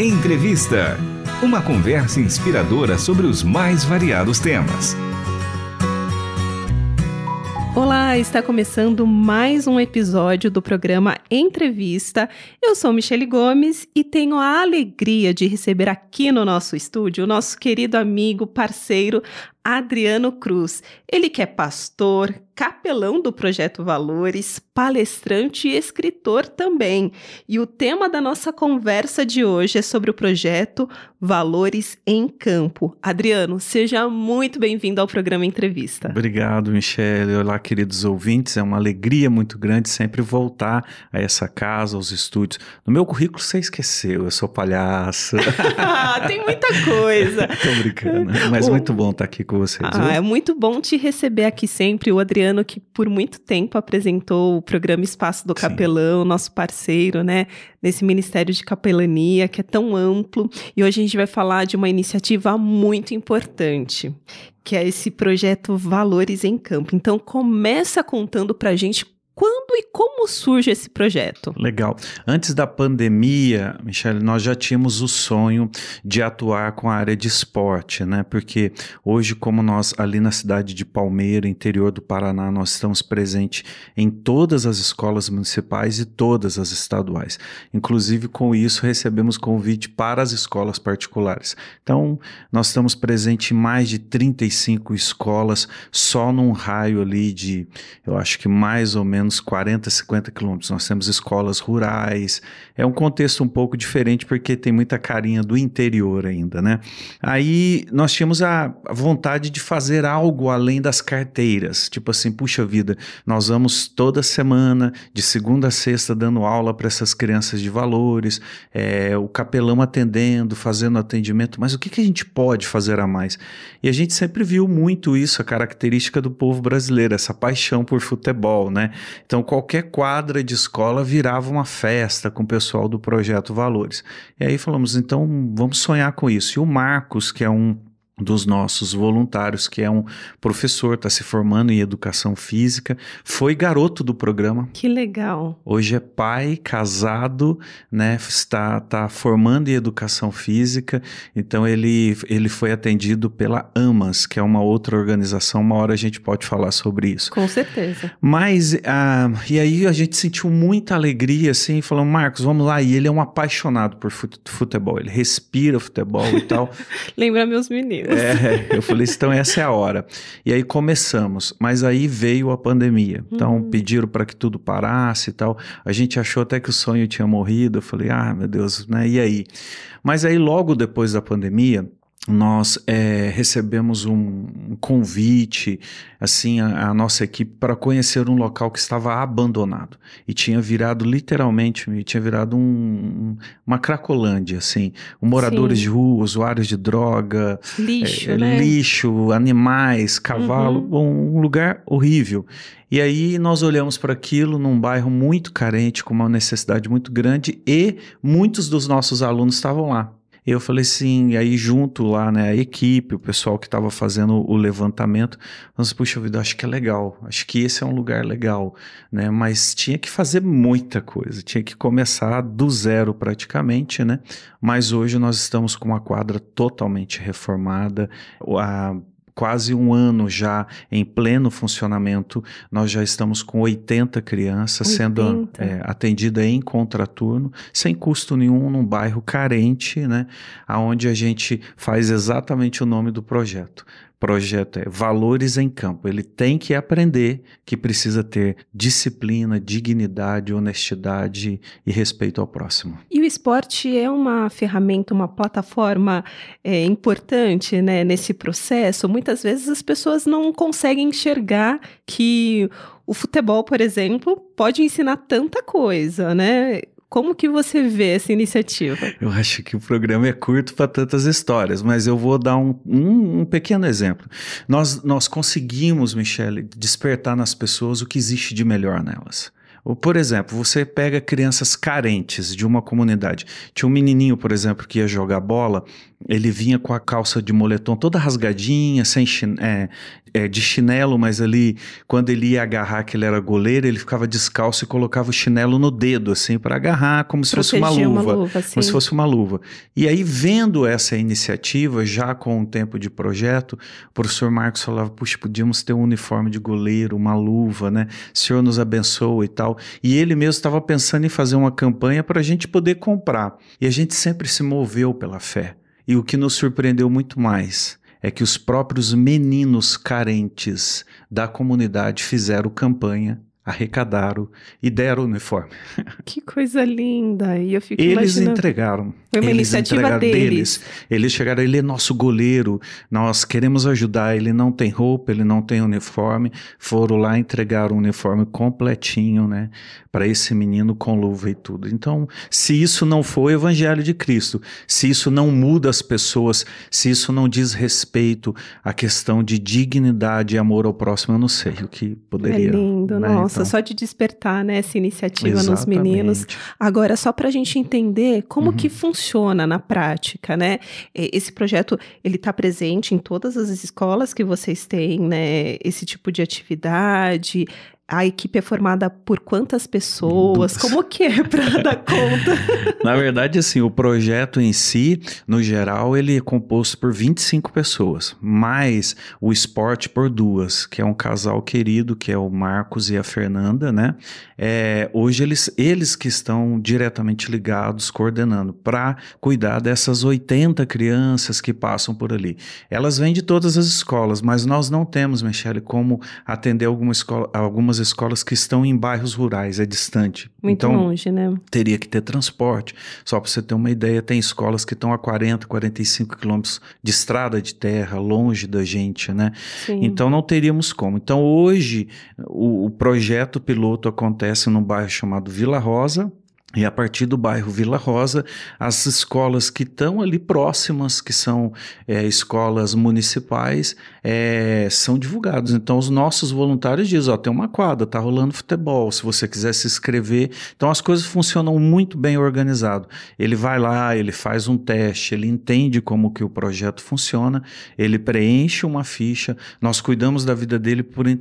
Entrevista. Uma conversa inspiradora sobre os mais variados temas. Olá, está começando mais um episódio do programa Entrevista. Eu sou Michele Gomes e tenho a alegria de receber aqui no nosso estúdio o nosso querido amigo, parceiro Adriano Cruz. Ele que é pastor, capelão do Projeto Valores, palestrante e escritor também. E o tema da nossa conversa de hoje é sobre o projeto Valores em Campo. Adriano, seja muito bem-vindo ao programa Entrevista. Obrigado, Michele. Olá, queridos ouvintes. É uma alegria muito grande sempre voltar a essa casa, aos estúdios. No meu currículo você esqueceu, eu sou palhaço. Tem muita coisa. Tô brincando, mas o... muito bom estar aqui com vocês. Ah, é muito bom te receber aqui sempre. O Adriano, que por muito tempo apresentou o programa Espaço do Capelão, Sim. nosso parceiro, né? Nesse Ministério de Capelania, que é tão amplo. E hoje a gente vai falar de uma iniciativa muito importante, que é esse projeto Valores em Campo. Então, começa contando pra gente e como surge esse projeto? Legal. Antes da pandemia, Michele, nós já tínhamos o sonho de atuar com a área de esporte, né? Porque hoje, como nós ali na cidade de Palmeira, interior do Paraná, nós estamos presentes em todas as escolas municipais e todas as estaduais. Inclusive, com isso, recebemos convite para as escolas particulares. Então, nós estamos presentes em mais de 35 escolas, só num raio ali de, eu acho que mais ou menos menos 40, 50 quilômetros. Nós temos escolas rurais. É um contexto um pouco diferente porque tem muita carinha do interior ainda, né? Aí nós tínhamos a vontade de fazer algo além das carteiras. Tipo assim, puxa vida, nós vamos toda semana, de segunda a sexta, dando aula para essas crianças de valores, é, o capelão atendendo, fazendo atendimento, mas o que, que a gente pode fazer a mais? E a gente sempre viu muito isso, a característica do povo brasileiro, essa paixão por futebol, né? Então, qualquer quadra de escola virava uma festa com o pessoal do Projeto Valores. E aí falamos, então vamos sonhar com isso. E o Marcos, que é um dos nossos voluntários, que é um professor, está se formando em educação física, foi garoto do programa. Que legal. Hoje é pai, casado, né? Está, está formando em educação física. Então ele, ele foi atendido pela AMAS, que é uma outra organização. Uma hora a gente pode falar sobre isso. Com certeza. Mas, ah, e aí a gente sentiu muita alegria, assim, falando, Marcos, vamos lá. E ele é um apaixonado por futebol, ele respira futebol e tal. Lembra meus meninos. É, eu falei, então essa é a hora. E aí começamos, mas aí veio a pandemia. Então uhum. pediram para que tudo parasse e tal. A gente achou até que o sonho tinha morrido. Eu falei, ah, meu Deus, né? E aí? Mas aí logo depois da pandemia, nós é, recebemos um convite, assim, a, a, nossa equipe para conhecer um local que estava abandonado e tinha virado literalmente, tinha virado um, um, uma cracolândia, assim, moradores Sim. de rua, usuários de droga, lixo, é, né? lixo, animais, cavalo, uhum. um lugar horrível. E aí nós olhamos para aquilo num bairro muito carente, com uma necessidade muito grande e muitos dos nossos alunos estavam lá. Eu falei assim, aí junto lá, né, a equipe, o pessoal que estava fazendo o levantamento, nós, puxa vida, acho que é legal, acho que esse é um lugar legal, né, mas tinha que fazer muita coisa, tinha que começar do zero praticamente, né, mas hoje nós estamos com uma quadra totalmente reformada, a quase um ano já em pleno funcionamento, nós já estamos com 80 crianças 80. sendo é, atendida em contraturno, sem custo nenhum, num bairro carente, né? Aonde a gente faz exatamente o nome do projeto projeto é Valores em Campo. Ele tem que aprender que precisa ter disciplina, dignidade, honestidade e respeito ao próximo. E o esporte é uma ferramenta, uma plataforma é, importante né, nesse processo. Muitas vezes as pessoas não conseguem enxergar que o futebol, por exemplo, pode ensinar tanta coisa, né? Como que você vê essa iniciativa? Eu acho que o programa é curto para tantas histórias, mas eu vou dar um, um, um, pequeno exemplo. Nós, nós conseguimos, Michele, despertar nas pessoas o que existe de melhor nelas Por exemplo, você pega crianças carentes de uma comunidade. Tinha um menininho, por exemplo, que ia jogar bola, ele vinha com a calça de moletom toda rasgadinha, sem é, é, de chinelo, mas ali, quando ele ia agarrar que ele era goleiro, ele ficava descalço e colocava o chinelo no dedo, assim, para agarrar, como se fosse uma luva. Uma luva como se fosse uma luva. E aí, vendo essa iniciativa, já com um tempo de projeto, o professor Marcos falava, puxa, podíamos ter um uniforme de goleiro, uma luva, né? O senhor nos abençoa e tal. E ele mesmo estava pensando em fazer uma campanha para a gente poder comprar. E a gente sempre se moveu pela fé. E o que nos surpreendeu muito mais é que os próprios meninos carentes da comunidade fizeram campanha arrecadaram e deram o uniforme. Que coisa linda! E eu fico Eles imaginando... entregaram. Foi uma Eles iniciativa deles. deles. Eles chegaram, ele é nosso goleiro, nós queremos ajudar, ele não tem roupa, ele não tem uniforme. Foram lá entregar o uniforme completinho, né, para esse menino com luva e tudo. Então, se isso não for o evangelho de Cristo, se isso não muda as pessoas, se isso não diz respeito à questão de dignidade e amor ao próximo, eu não sei o que poderia. É lindo, né? nossa, então, só de despertar, né, essa iniciativa exatamente. nos meninos. Agora, só para a gente entender como uhum. que funciona na prática, né? Esse projeto, ele está presente em todas as escolas que vocês têm, né? Esse tipo de atividade a equipe é formada por quantas pessoas? Como que é para dar conta? Na verdade, assim, o projeto em si, no geral, ele é composto por 25 pessoas, mais o esporte por duas, que é um casal querido, que é o Marcos e a Fernanda, né? É, hoje eles, eles que estão diretamente ligados, coordenando, para cuidar dessas 80 crianças que passam por ali. Elas vêm de todas as escolas, mas nós não temos, Michele, como atender alguma escola, algumas escolas que estão em bairros rurais, é distante. Muito então, longe, né? Teria que ter transporte. Só para você ter uma ideia, tem escolas que estão a 40, 45 quilômetros de estrada de terra, longe da gente, né? Sim. Então não teríamos como. Então hoje o, o projeto piloto acontece num bairro chamado Vila Rosa, e a partir do bairro Vila Rosa, as escolas que estão ali próximas, que são é, escolas municipais, é, são divulgadas. Então, os nossos voluntários dizem: Ó, tem uma quadra, tá rolando futebol, se você quiser se inscrever. Então, as coisas funcionam muito bem organizado. Ele vai lá, ele faz um teste, ele entende como que o projeto funciona, ele preenche uma ficha. Nós cuidamos da vida dele por, eh,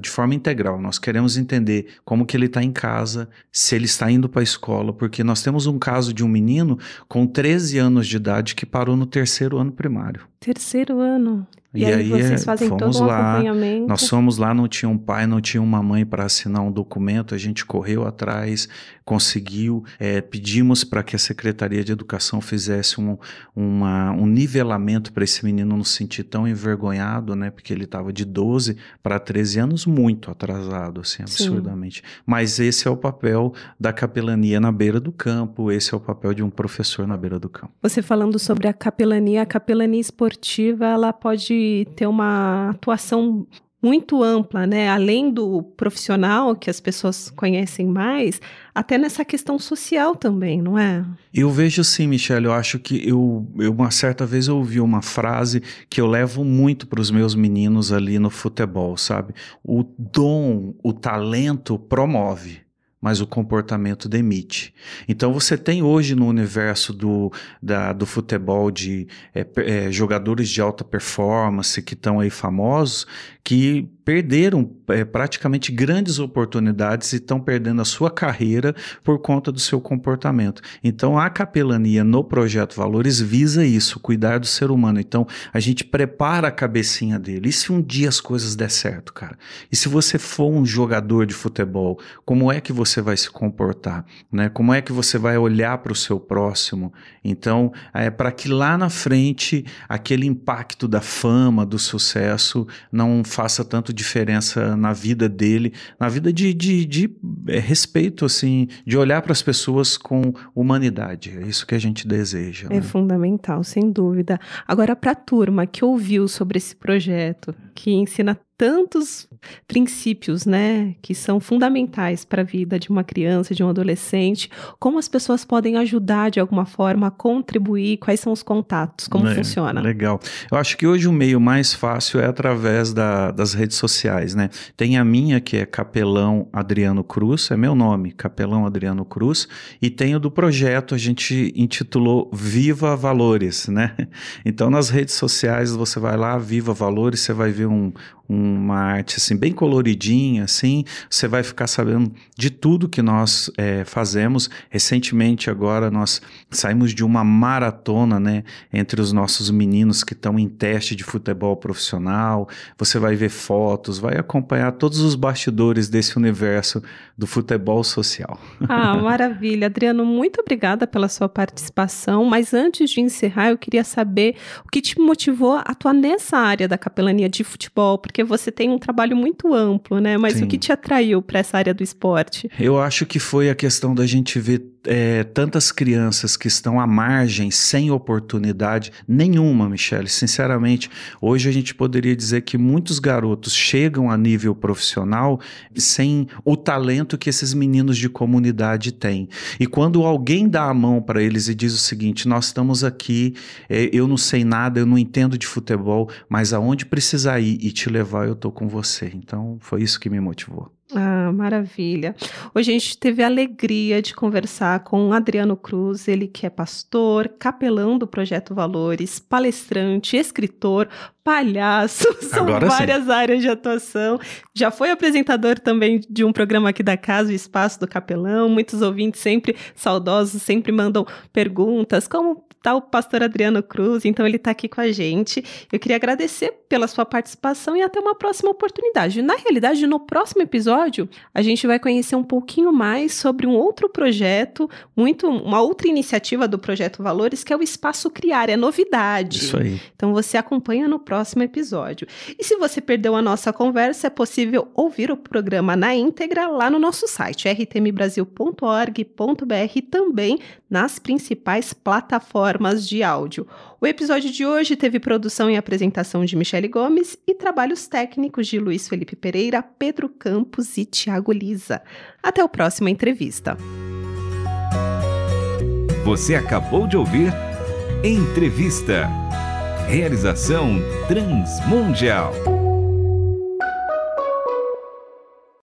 de forma integral. Nós queremos entender como que ele está em casa, se ele está indo para a escola, porque nós temos um caso de um menino com 13 anos de idade que parou no terceiro ano primário. Terceiro ano. E, e aí, aí, vocês fazem fomos todo um lá, acompanhamento. Nós fomos lá, não tinha um pai, não tinha uma mãe para assinar um documento, a gente correu atrás, conseguiu, é, pedimos para que a Secretaria de Educação fizesse um, uma, um nivelamento para esse menino não se sentir tão envergonhado, né? Porque ele estava de 12 para 13 anos, muito atrasado, assim, absurdamente. Sim. Mas esse é o papel da capelania na beira do campo, esse é o papel de um professor na beira do campo. Você falando sobre a capelania, a capelania esportiva, ela pode ter uma atuação muito ampla, né? Além do profissional que as pessoas conhecem mais, até nessa questão social também, não é? Eu vejo sim, Michelle. Eu acho que eu, eu uma certa vez eu ouvi uma frase que eu levo muito para os meus meninos ali no futebol, sabe? O dom, o talento promove mas o comportamento demite. Então você tem hoje no universo do, da, do futebol de é, é, jogadores de alta performance que estão aí famosos que perderam é, praticamente grandes oportunidades e estão perdendo a sua carreira por conta do seu comportamento. Então, a capelania no projeto Valores visa isso, cuidar do ser humano. Então, a gente prepara a cabecinha dele. E se um dia as coisas der certo, cara? E se você for um jogador de futebol, como é que você vai se comportar? Né? Como é que você vai olhar para o seu próximo? Então, é para que lá na frente aquele impacto da fama, do sucesso, não faça tanto diferença na vida dele, na vida de, de, de é, respeito, assim, de olhar para as pessoas com humanidade. É isso que a gente deseja. É né? fundamental, sem dúvida. Agora, para a turma que ouviu sobre esse projeto, que ensina tantos princípios, né, que são fundamentais para a vida de uma criança, de um adolescente. Como as pessoas podem ajudar de alguma forma a contribuir? Quais são os contatos? Como É, funciona? Legal. Eu acho que hoje o meio mais fácil é através da- das redes sociais, né? Tem a minha, que é Capelão Adriano Cruz, é meu nome, Capelão Adriano Cruz, e tem o do projeto, a gente intitulou Viva Valores, né? Então nas redes sociais você vai lá, Viva Valores, você vai ver um, uma arte assim bem coloridinha, assim, você vai ficar sabendo de tudo que nós eh, fazemos. Recentemente agora nós saímos de uma maratona, né, entre os nossos meninos que estão em teste de futebol profissional. Você vai ver fotos, vai acompanhar todos os bastidores desse universo do futebol social. Ah, maravilha. Adriano, muito obrigada pela sua participação. Mas antes de encerrar, eu queria saber o que te motivou a atuar nessa área da capelania de futebol, porque você tem um trabalho muito amplo, né? Mas Sim. o que te atraiu para essa área do esporte? Eu acho que foi a questão da gente ver é, tantas crianças que estão à margem, sem oportunidade nenhuma, Michele. Sinceramente, hoje a gente poderia dizer que muitos garotos chegam a nível profissional sem o talento que esses meninos de comunidade têm. E quando alguém dá a mão para eles e diz o seguinte: nós estamos aqui, é, eu não sei nada, eu não entendo de futebol, mas aonde precisar ir e te levar, eu tô com você. Então, foi isso que me motivou. Ah, maravilha. Hoje a gente teve a alegria de conversar com o Adriano Cruz, ele que é pastor, capelão do Projeto Valores, palestrante, escritor, palhaço, são Agora sim. várias áreas de atuação. Já foi apresentador também de um programa aqui da casa, o Espaço do Capelão. Muitos ouvintes sempre saudosos, sempre mandam perguntas, como tá o pastor Adriano Cruz, então ele está aqui com a gente. Eu queria agradecer pela sua participação e até uma próxima oportunidade. Na realidade, no próximo episódio, a gente vai conhecer um pouquinho mais sobre um outro projeto, muito uma outra iniciativa do projeto Valores, que é o Espaço Criar, é novidade. Isso aí. Então você acompanha no próximo episódio. E se você perdeu a nossa conversa, é possível ouvir o programa na íntegra lá no nosso site rtmbrasil.org.br e também nas principais plataformas de áudio. O episódio de hoje teve produção e apresentação de Michele Gomes e trabalhos técnicos de Luiz Felipe Pereira, Pedro Campos e Tiago Lisa. Até a próxima entrevista. Você acabou de ouvir Entrevista. Realização Transmundial.